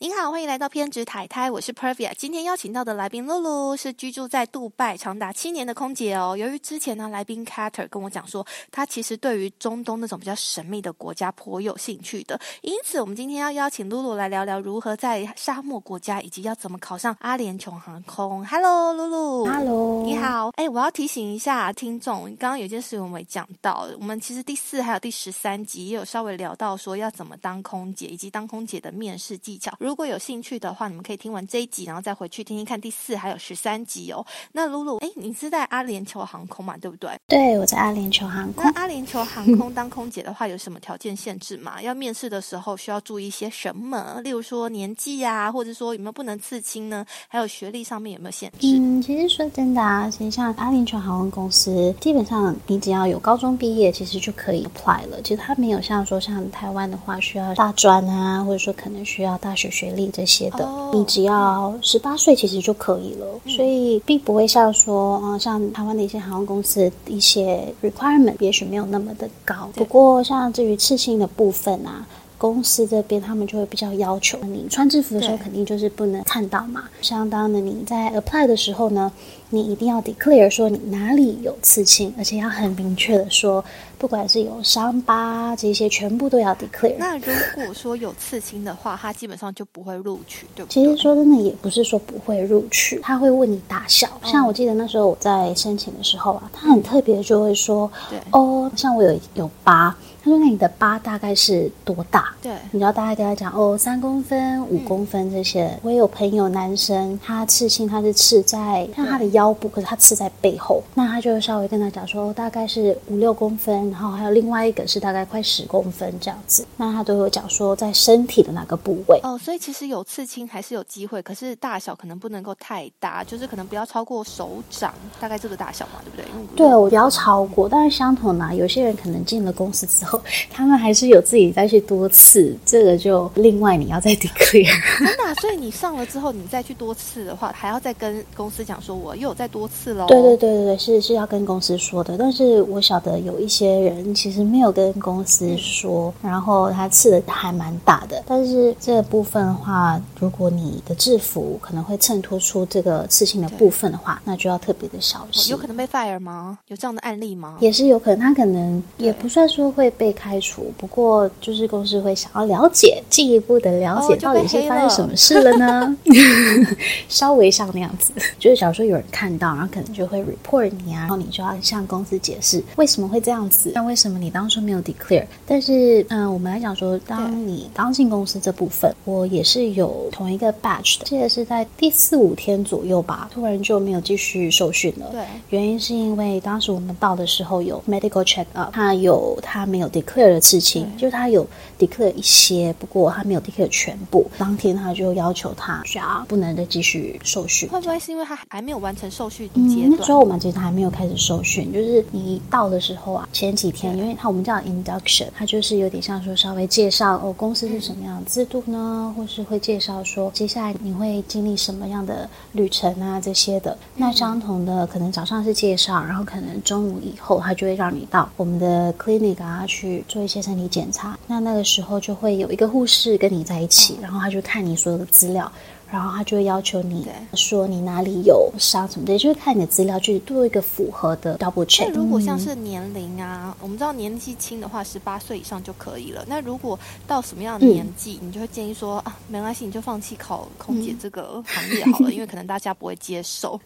您好，欢迎来到偏执台台，我是 Pervia。今天邀请到的来宾露露是居住在杜拜长达七年的空姐哦。由于之前呢，来宾 Carter 跟我讲说，他其实对于中东那种比较神秘的国家颇有兴趣的，因此我们今天要邀请露露来聊聊如何在沙漠国家，以及要怎么考上阿联酋航空。Hello，露露。Hello，你。好，哎、我要提醒一下听众，刚刚有件事我们没讲到，我们其实第四还有第十三集也有稍微聊到说要怎么当空姐，以及当空姐的面试技巧。如果有兴趣的话，你们可以听完这一集，然后再回去听听看第四还有十三集哦。那露露，哎，你是在阿联酋航空嘛，对不对？对，我在阿联酋航空。那阿联酋航空当空姐的话，有什么条件限制吗？要面试的时候需要注意一些什么？例如说年纪啊，或者说有没有不能刺青呢？还有学历上面有没有限制？嗯，其实说真的啊，其实像阿联酋航空公司，基本上你只要有高中毕业，其实就可以 apply 了。其实它没有像说像台湾的话需要大专啊，或者说可能需要大学学历这些的，哦你只要十八岁其实就可以了。所以并不会像说，嗯、像台湾的一些航空公司一些 requirement 也许没有那么的高。不过像至于刺青的部分啊。公司这边他们就会比较要求你穿制服的时候肯定就是不能看到嘛。相当的你在 apply 的时候呢，你一定要 declare 说你哪里有刺青，而且要很明确的说，不管是有伤疤这些，全部都要 declare。那如果说有刺青的话，他基本上就不会录取，对不对？其实说真的，也不是说不会录取，他会问你大小。像我记得那时候我在申请的时候啊，他很特别，就会说，对哦，像我有有疤，他说那你的疤大概是多大？对你知道大概跟他讲哦，三公分、五公分这些。我也有朋友男生，他刺青他是刺在像他的腰部，可是他刺在背后，那他就稍微跟他讲说，哦大概是五六公分，然后还有另外一个是大概快十公分这样子。那他都有讲说在身体的哪个部位。哦，所以其实有刺青还是有机会，可是大小可能不能够太大，就是可能不要超过手掌，大概这个大小嘛，对不对？对，我不要超过，但是相同的、啊，有些人可能进了公司之后，他们还是有自己再去多次，这个就另外你要再 declare。真的啊、所以你上了之后，你再去多次的话，还要再跟公司讲说，我又有再多次喽。对对对对对，是是要跟公司说的，但是我晓得有一些人其实没有跟公司说，然后他刺的还蛮大的。但是这部分的话，如果你的制服可能会衬托出这个刺青的部分的话，那就要特别的小心。有可能被 fire 吗？有这样的案例吗？也是有可能，他可能也不算说会被开除，不过就是公司会想要了解，进一步的了解到底是发生什么事了呢？稍微像那样子，就是假如说有人看到，然后可能就会 report 你啊，然后你就要向公司解释为什么会这样子，那为什么你当初没有 declare？但是，嗯、我们来讲说，当你刚进公司这部分，我也是有同一个 batch 的，记得是在第四五天左右吧，突然就没有继续受训了。对原因是因为当时我们到的时候有 medical check up，他有他没有 declare 的事情，就是他有 declare 一些，不过他没有 declare 全部。当天他就要求他需要不能再继续受训。会不会是因为他还没有完成受训阶嗯，那段？时候我们其实还没有开始受训，就是你到的时候啊，前几天，因为它我们叫 induction，它就是有点像说稍微介绍哦公司是什么样的制度呢，或是会介绍说接下来你会经历什么样的旅程啊这些的。那相同的，可能早上是介绍，然后可能中午以后，他就会让你到我们的 clinic 啊去做一些身体检查。那那个时候就会有一个护士跟你在一起，然后他就看你所有的资料。然后他就会要求你对说你哪里有伤什么的，就是看你的资料去做一个符合的 double 那 check。如果像嗯是年龄啊，我们知道年纪轻的话，十八岁以上就可以了。那如果到什么样的年纪，你就会建议说啊，没关系，你就放弃考空姐这个行业好了，因为可能大家不会接受。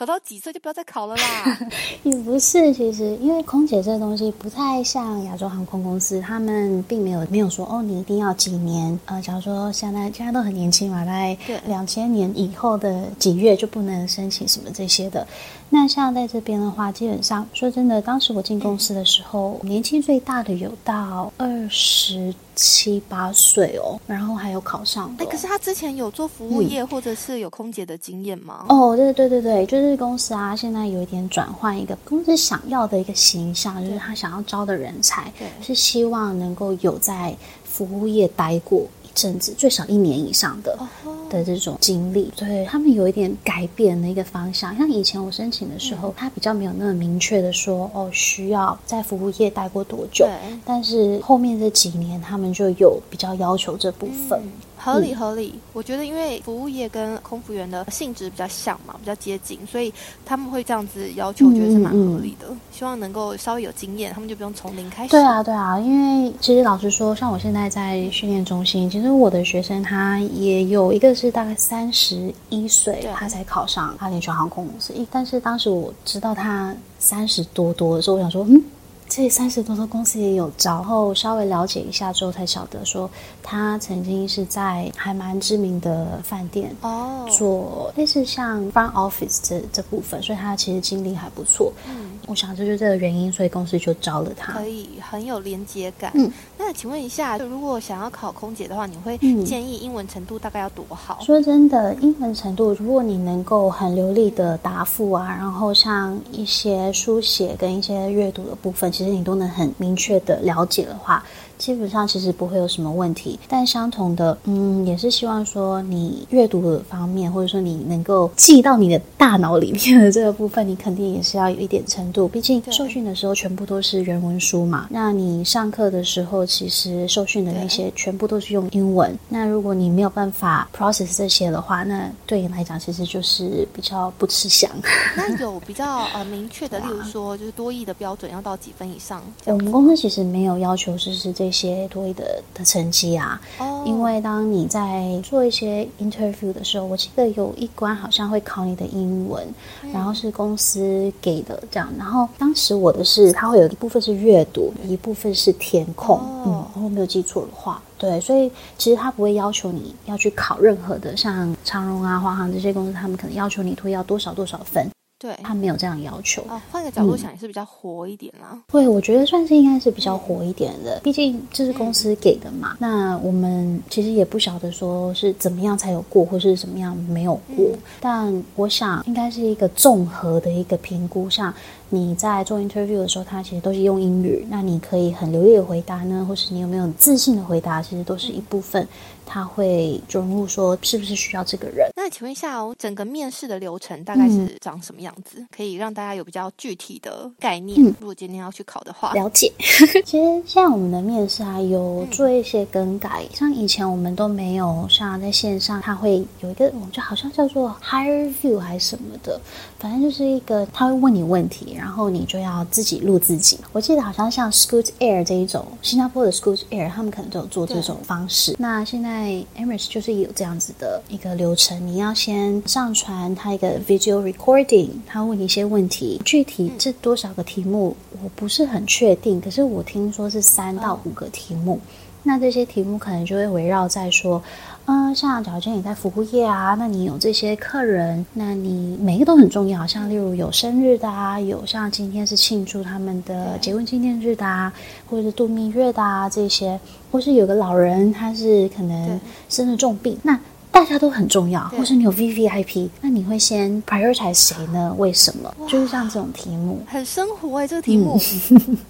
考到几岁就不要再考了啦。也不是，其实因为空姐这个东西不太像亚洲航空公司，他们并没有没有说哦，你一定要几年。呃，假如说现在现在都很年轻嘛，大概两千年以后的几月就不能申请什么这些的。那像在这边的话，基本上说真的，当时我进公司的时候，年纪最大的有到二十七八岁哦，然后还有考上的哎，哦、可是他之前有做服务业或者是有空姐的经验吗？哦，对对对对，就是公司啊，现在有一点转换一个公司想要的一个形象，就是他想要招的人才对。是希望能够有在服务业待过。一阵子，最少一年以上的。哦的这种经历，对他们有一点改变的一个方向。像以前我申请的时候，他比较没有那么明确的说，哦，需要在服务业待过多久。但是后面这几年，他们就有比较要求这部分。嗯合理合理。我觉得因为服务业跟空服员的性质比较像嘛，比较接近，所以他们会这样子要求，我觉得是蛮合理的。希望能够稍微有经验，他们就不用从零开始。对啊，对啊，因为其实老实说，像我现在在训练中心，其实我的学生他也有一个是大概三十一岁，他才考上阿联酋航空公司。但是当时我知道他三十多多的时候，我想说，嗯。这三十多个公司也有招，然后稍微了解一下之后，才晓得说他曾经是在还蛮知名的饭店哦，做类似像 front office 这这部分，所以他其实经历还不错。嗯，我想这就是这个原因，所以公司就招了他，可以很有连接感。嗯，那请问一下，如果想要考空姐的话，你会建议英文程度大概要多好？说真的，英文程度，如果你能够很流利的答复啊，然后像一些书写跟一些阅读的部分。其实你都能很明确的了解的话。基本上其实不会有什么问题，但相同的，嗯，也是希望说你阅读的方面，或者说你能够记到你的大脑里面的这个部分，你肯定也是要有一点程度。毕竟受训的时候全部都是原文书嘛，那你上课的时候其实受训的那些全部都是用英文。那如果你没有办法 process 这些的话，那对你来讲其实就是比较不吃香。那有比较呃明确的，例如说就是多义的标准要到几分以上？我们公司其实没有要求就是这。一些多一的的成绩啊，因为当你在做一些 interview 的时候，我记得有一关好像会考你的英文，然后是公司给的这样。然后当时我的是，它会有一部分是阅读，一部分是填空，嗯，如果没有记错的话，对，所以其实他不会要求你要去考任何的，像长荣啊、华航这些公司，他们可能要求你推要多少多少分。对他没有这样要求啊，换个角度想也是比较活一点啦。对，我觉得算是应该是比较活一点的，毕竟这是公司给的嘛。那我们其实也不晓得说是怎么样才有过，或是怎么样没有过。但我想应该是一个综合的一个评估上。你在做 interview 的时候，他其实都是用英语，那你可以很流利的回答呢，或是你有没有自信的回答，其实都是一部分，他会融入说是不是需要这个人。那请问一下哦，整个面试的流程大概是长什么样子？可以让大家有比较具体的概念。如果今天要去考的话，了解。其实现在我们的面试啊，有做一些更改，像以前我们都没有，像在线上，他会有一个，我就好像叫做 higher view 还是什么的，反正就是一个他会问你问题。然后你就要自己录自己。我记得好像像 Scoot Air 这一种，新加坡的 Scoot Air，他们可能都有做这种方式。那现在 Emirates 就是有这样子的一个流程，你要先上传他一个 video recording，他问你一些问题，具体这多少个题目我不是很确定，可是我听说是三到五个题目。那这些题目可能就会围绕在说。嗯，像假如今天你在服务业啊，那你有这些客人，那你每一个都很重要。像例如有生日的啊，有像今天是庆祝他们的结婚纪念日的啊，或者是度蜜月的啊这些，或是有个老人他是可能生了重病，那大家都很重要。或是你有 V V I P，那你会先 prioritize 谁呢？为什么？就是像这种题目，很生活哎，这个题目。嗯，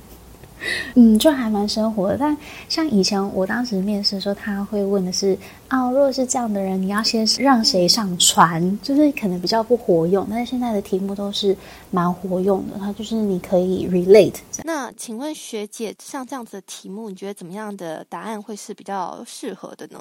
就还蛮生活的。但像以前我当时面试的时候，他会问的是。啊，如果是这样的人，你要先让谁上船？就是可能比较不活用，但是现在的题目都是蛮活用的。它就是你可以 relate。那请问学姐，像这样子的题目，你觉得怎么样的答案会是比较适合的呢？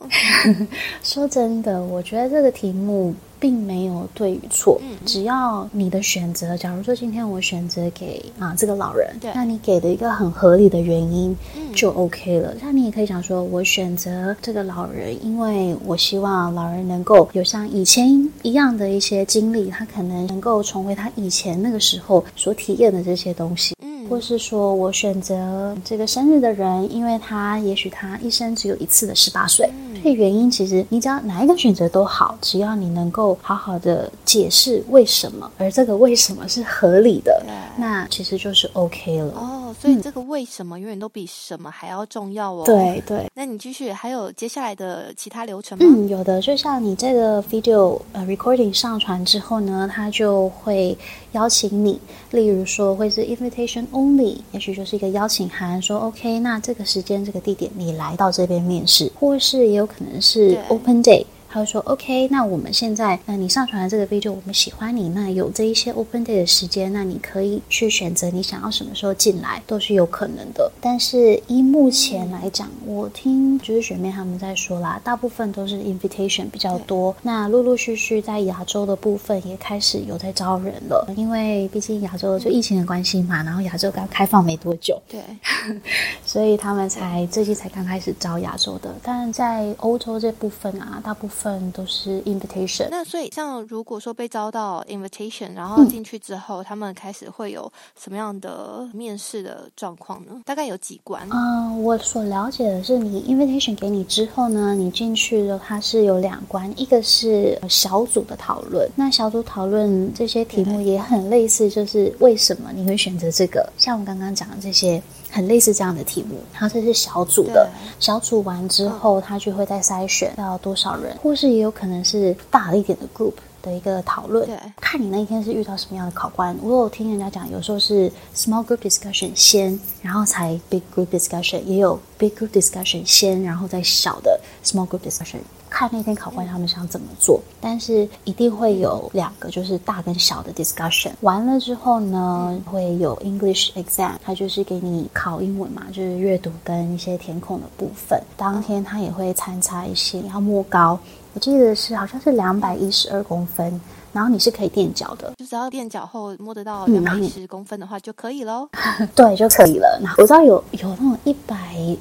说真的，我觉得这个题目并没有对与错，只要你的选择。假如说今天我选择给啊这个老人，那你给的一个很合理的原因就 OK 了。那你也可以想说，我选择这个老人，因为我希望老人能够有像以前一样的一些经历，他可能能够重回他以前那个时候所体验的这些东西，嗯，或是说我选择这个生日的人，因为他也许他一生只有一次的十八岁，这原因其实你只要哪一个选择都好，只要你能够好好的解释为什么，而这个为什么是合理的，那其实就是 OK 了。哦。所以这个为什么永远都比什么还要重要哦。对对，那你继续还有接下来的其他。流程吗？嗯，有的，就像你这个 video 呃 recording 上传之后呢，他就会邀请你，例如说会是 invitation only，也许就是一个邀请函，说 OK，那这个时间这个地点你来到这边面试，或是也有可能是 open day。他会说 OK，那我们现在，那你上传了这个 video，我们喜欢你，那有这一些 open day 的时间，那你可以去选择你想要什么时候进来，都是有可能的。但是依目前来讲，我听就是学妹他们在说啦，大部分都是 invitation 比较多。那陆陆续续在亚洲的部分也开始有在招人了，因为毕竟亚洲就疫情的关系嘛，然后亚洲刚开放没多久，对，所以他们才最近才刚开始招亚洲的。但在欧洲这部分啊，大部分都是 invitation。那所以像如果说被招到 invitation，然后进去之后，他们开始会有什么样的面试的状况呢？大概有几关？嗯，我所了解的是，你 invitation 给你之后呢，你进去的它是有两关，一个是小组的讨论。那小组讨论这些题目也很类似，就是为什么你会选择这个？像我刚刚讲的这些。很类似这样的题目，然后这是小组的，小组完之后，他就会再筛选要多少人，或是也有可能是大一点的 group 的一个讨论。对，看你那一天是遇到什么样的考官。我有听人家讲，有时候是 small group discussion 先，然后才 big group discussion，也有 big group discussion 先，然后再小的 small group discussion。看那天考官他们想怎么做，但是一定会有两个，就是大跟小的 discussion。完了之后呢，会有 English exam，它就是给你考英文嘛，就是阅读跟一些填空的部分。当天他也会参差一些，要摸高，我记得是好像是两百一十二公分。然后你是可以垫脚的，就只要垫脚后摸得到两百一十公分的话就可以喽。对，就可以了。我知道有有那种一百，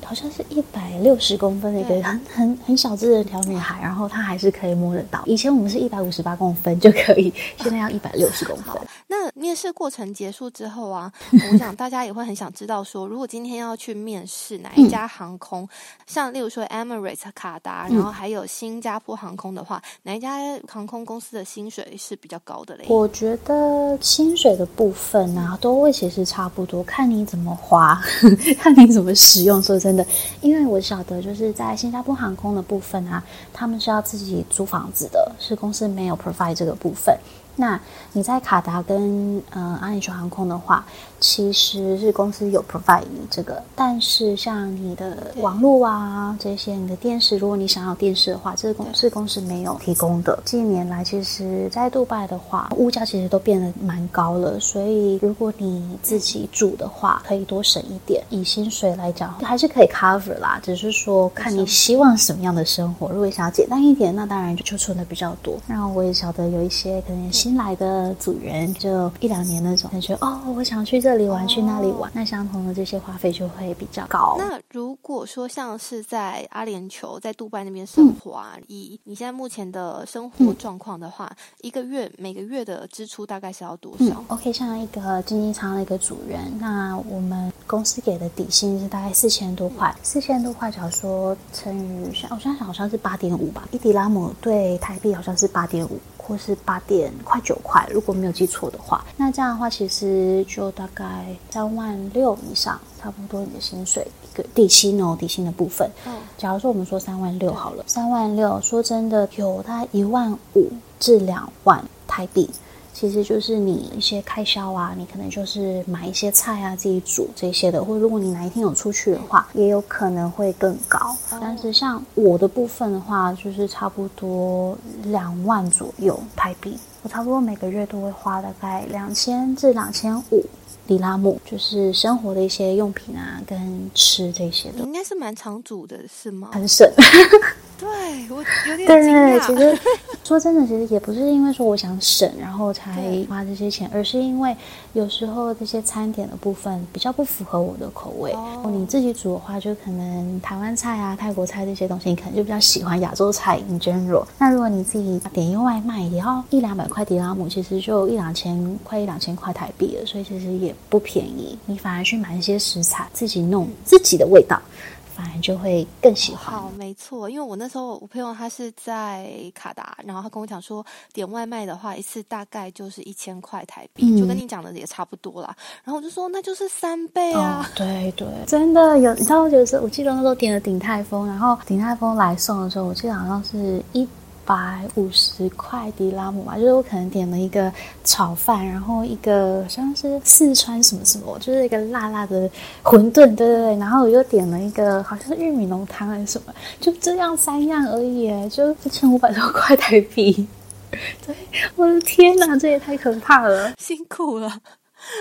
好像是一百六十公分的一个很很很小只的小女孩，然后她还是可以摸得到。以前我们是一百五十八公分就可以，现在要一百六十公分。那面试过程结束之后啊，我想 大家也会很想知道说，如果今天要去面试哪一家航空，像例如说 Emirates、卡达，然后还有新加坡航空的话，哪一家航空公司的薪水？是比较高的嘞。我觉得薪水的部分啊，都会其实差不多，看你怎么花，看你怎么使用。说真的，因为我晓得就是在新加坡航空的部分啊，他们是要自己租房子的，是公司没有 provide 这个部分。那你在卡达跟呃阿联酋航空的话，其实是公司有 provide 你这个，但是像你的网络啊这些，你的电视，如果你想要电视的话，这个公司公司没有提供的。近年来，其实，在杜拜的话，物价其实都变得蛮高了，所以如果你自己住的话，可以多省一点。以薪水来讲，还是可以 cover 啦，只是说看你希望什么样的生活。如果想要简单一点，那当然就就存的比较多。然后我也晓得有一些可能新来的组员，就一两年那种，感觉哦，我想去这里玩，去那里玩，那相同的这些花费就会比较高。那如果说像是在阿联酋，在杜拜那边生活啊，以你现在目前的生活状况的话，一个月每个月的支出大概是要多少？OK，像一个经济舱的一个组员，那我们公司给的底薪是大概四千多块，四千多块，假如说乘以，像我现在想好像是八点五吧，一迪拉姆对台币好像是八点五。或是八点快九块，如果没有记错的话，那这样的话其实就大概三万六以上，差不多你的薪水一个底薪哦，底薪的部分。嗯，假如说我们说三万六好了，三万六，说真的有大概一万五至两万台币。其实就是你一些开销啊，你可能就是买一些菜啊，自己煮这些的，或者如果你哪一天有出去的话，也有可能会更高。但是像我的部分的话，就是差不多两万左右台币，我差不多每个月都会花大概两千至两千五里拉姆，就是生活的一些用品啊，跟吃这些的。应该是蛮常煮的，是吗？很省。对我有点惊讶。其实 说真的，其实也不是因为说我想省，然后才花这些钱，而是因为有时候这些餐点的部分比较不符合我的口味。你自己煮的话，就可能台湾菜啊、泰国菜这些东西，你可能就比较喜欢亚洲菜 in general。那如果你自己点一外卖，也要一两百块迪拉姆，其实就一两千块、一两千块台币了，所以其实也不便宜。你反而去买一些食材，自己弄自己的味道。反而就会更喜欢。好，没错，因为我那时候我朋友他是在卡达，然后他跟我讲说，点外卖的话一次大概就是一千块台币，就跟你讲的也差不多啦。然后我就说那就是三倍啊！对对，真的有，你知道就是我记得那时候点了鼎泰丰，然后鼎泰丰来送的时候，我记得好像是一。百五十块迪拉姆嘛，就是我可能点了一个炒饭，然后一个好像是四川什么什么，就是一个辣辣的馄饨，对对对，然后我又点了一个好像是玉米浓汤还是什么，就这样三样而已，就一千五百多块台币。对，我的天哪，这也太可怕了，辛苦了。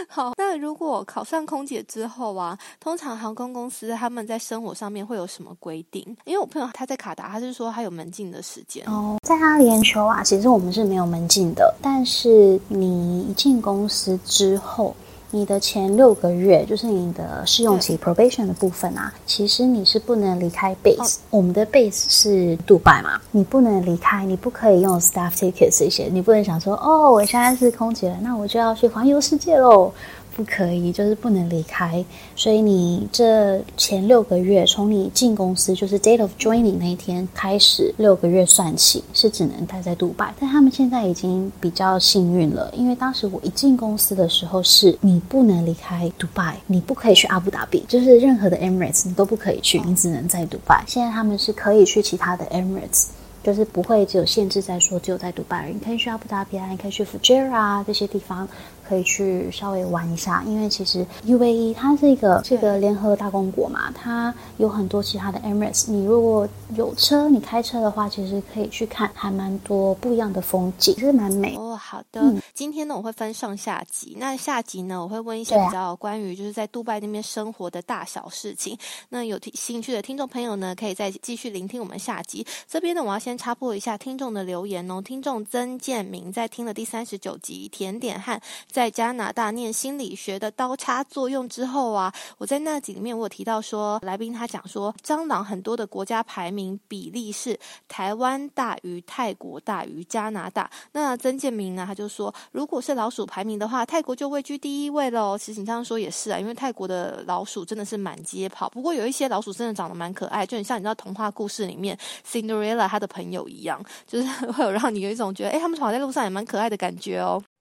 好，那如果考上空姐之后啊，通常航空公司他们在生活上面会有什么规定？因为我朋友他在卡达，他是说他有门禁的时间哦。在阿联酋啊，其实我们是没有门禁的，但是你一进公司之后。你的前六个月就是你的试用期 probation 的部分啊，其实你是不能离开 base。我们的 base 是杜拜嘛，你不能离开，你不可以用 staff tickets 这些，你不能想说哦，我现在是空姐了，那我就要去环游世界喽。不可以，就是不能离开。所以你这前六个月，从你进公司就是 date of joining 那一天开始，六个月算起，是只能待在杜拜。但他们现在已经比较幸运了，因为当时我一进公司的时候，是你不能离开杜拜，你不可以去阿布达比，就是任何的 Emirates 你都不可以去，你只能在杜拜。现在他们是可以去其他的 Emirates。就是不会只有限制在说只有在杜拜，你可以去阿布达比啊，你可以去 Fujairah 这些地方，可以去稍微玩一下。因为其实 UAE 它是一个这个联合大公国嘛，它有很多其他的 Emirates。你如果有车，你开车的话，其实可以去看，还蛮多不一样的风景，其实蛮美哦。好的，今天呢我会分上下集，那下集呢我会问一些比较关于就是在杜拜那边生活的大小事情。那有兴趣的听众朋友呢，可以再继续聆听我们下集。这边呢我要先。插播一下听众的留言哦。听众曾建明在听了第三十九集甜点汉在加拿大念心理学的刀叉作用之后啊，我在那集里面我有提到说，来宾他讲说，蟑螂很多的国家排名比例是台湾大于泰国大于加拿大。那曾建明呢，他就说，如果是老鼠排名的话，泰国就位居第一位喽。其实你这样说也是啊，因为泰国的老鼠真的是满街跑，不过有一些老鼠真的长得蛮可爱，就很像你知道童话故事里面 Cinderella 她的朋友。一样，就是 会有让你有一种觉得，哎，他们跑在路上也蛮可爱的感觉哦。